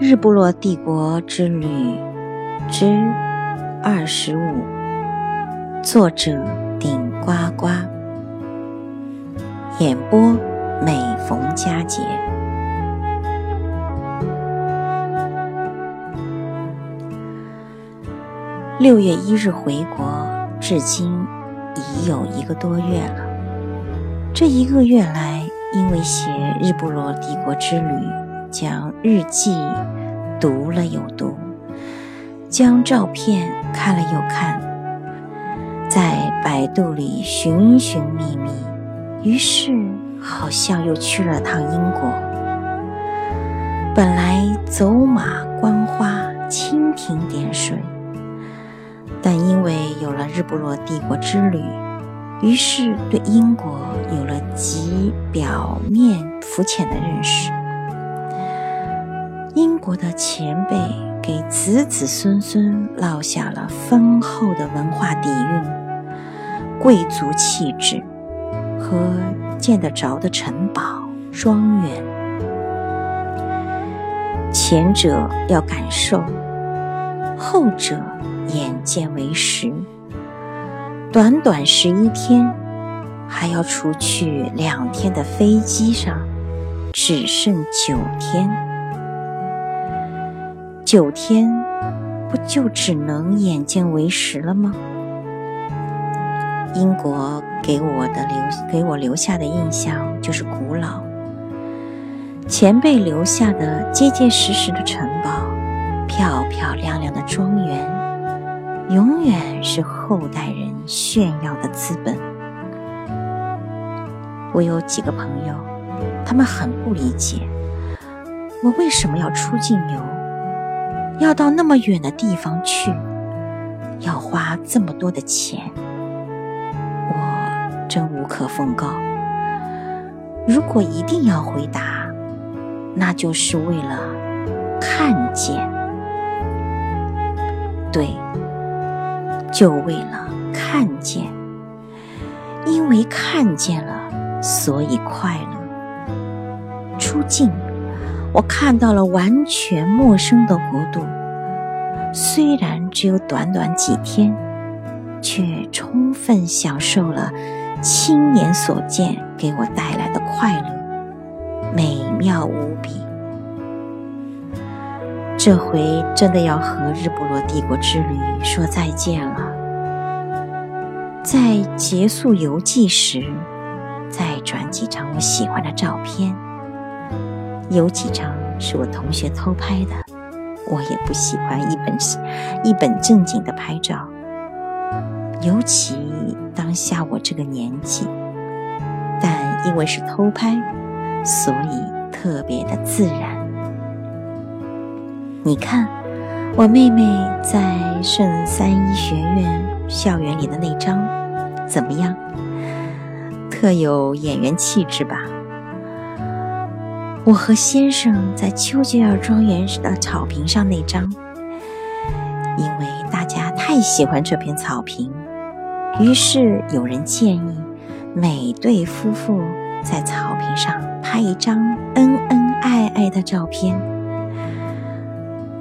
日不落帝国之旅之二十五，作者顶呱呱，演播每逢佳节。六月一日回国，至今已有一个多月了。这一个月来，因为写日不落帝国之旅，将日记读了又读，将照片看了又看，在百度里寻寻觅觅，于是好像又去了趟英国。本来走马观花，蜻蜓点水。但因为有了日不落帝国之旅，于是对英国有了极表面肤浅的认识。我的前辈给子子孙孙落下了丰厚的文化底蕴、贵族气质和见得着的城堡、庄园。前者要感受，后者。眼见为实，短短十一天，还要除去两天的飞机上，只剩九天。九天，不就只能眼见为实了吗？英国给我的留给我留下的印象就是古老，前辈留下的结结实实的城堡，漂漂亮亮的庄园。永远是后代人炫耀的资本。我有几个朋友，他们很不理解我为什么要出境游，要到那么远的地方去，要花这么多的钱。我真无可奉告。如果一定要回答，那就是为了看见。对。就为了看见，因为看见了，所以快乐。出境，我看到了完全陌生的国度，虽然只有短短几天，却充分享受了亲眼所见给我带来的快乐，美妙无比。这回真的要和日不落帝国之旅说再见了。在结束游记时，再转几张我喜欢的照片。有几张是我同学偷拍的，我也不喜欢一本一本正经的拍照，尤其当下我这个年纪。但因为是偷拍，所以特别的自然。你看，我妹妹在圣三一学院校园里的那张，怎么样？特有演员气质吧？我和先生在丘吉尔庄园的草坪上那张，因为大家太喜欢这片草坪，于是有人建议每对夫妇在草坪上拍一张恩恩爱爱的照片。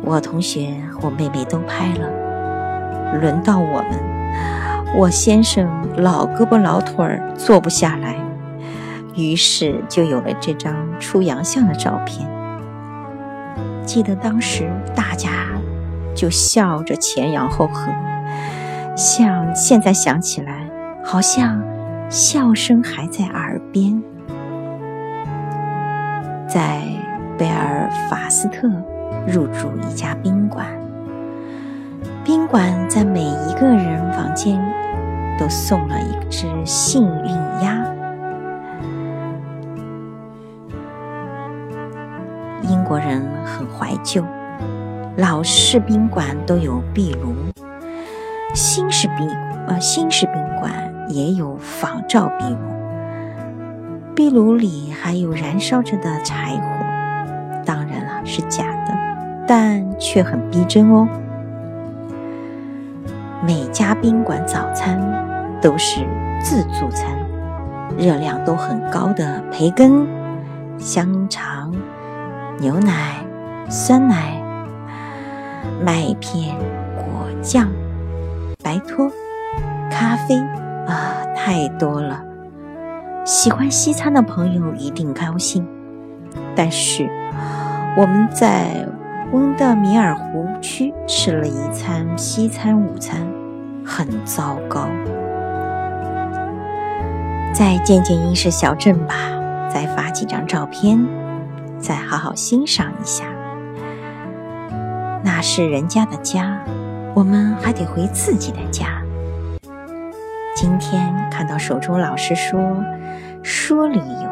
我同学、我妹妹都拍了，轮到我们，我先生老胳膊老腿儿坐不下来，于是就有了这张出洋相的照片。记得当时大家就笑着前仰后合，像现在想起来，好像笑声还在耳边。在贝尔法斯特。入住一家宾馆，宾馆在每一个人房间都送了一只幸国人很怀旧，老式宾馆都有壁炉，新式宾呃新式宾馆也有仿照壁炉，壁炉里还有燃烧着的柴火，当然了，是假的。但却很逼真哦。每家宾馆早餐都是自助餐，热量都很高的培根、香肠、牛奶、酸奶、麦片、果酱、白托、咖啡啊，太多了。喜欢西餐的朋友一定高兴，但是我们在温德米尔湖区吃了一餐西餐午餐，很糟糕。再见见英式小镇吧，再发几张照片，再好好欣赏一下。那是人家的家，我们还得回自己的家。今天看到手中老师说。说旅游，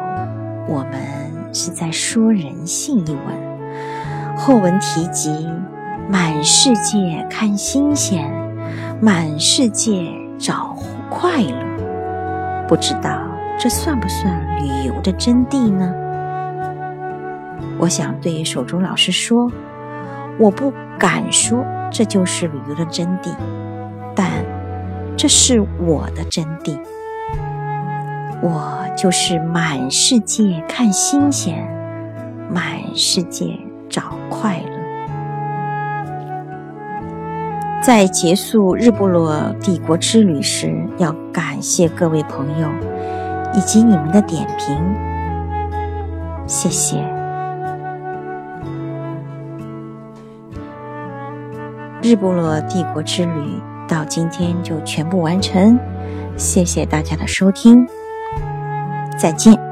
我们是在说人性一文。后文提及满世界看新鲜，满世界找快乐。不知道这算不算旅游的真谛呢？我想对手中老师说，我不敢说这就是旅游的真谛，但这是我的真谛。我就是满世界看新鲜，满世界找快乐。在结束日不落帝国之旅时，要感谢各位朋友以及你们的点评，谢谢。日不落帝国之旅到今天就全部完成，谢谢大家的收听。再见。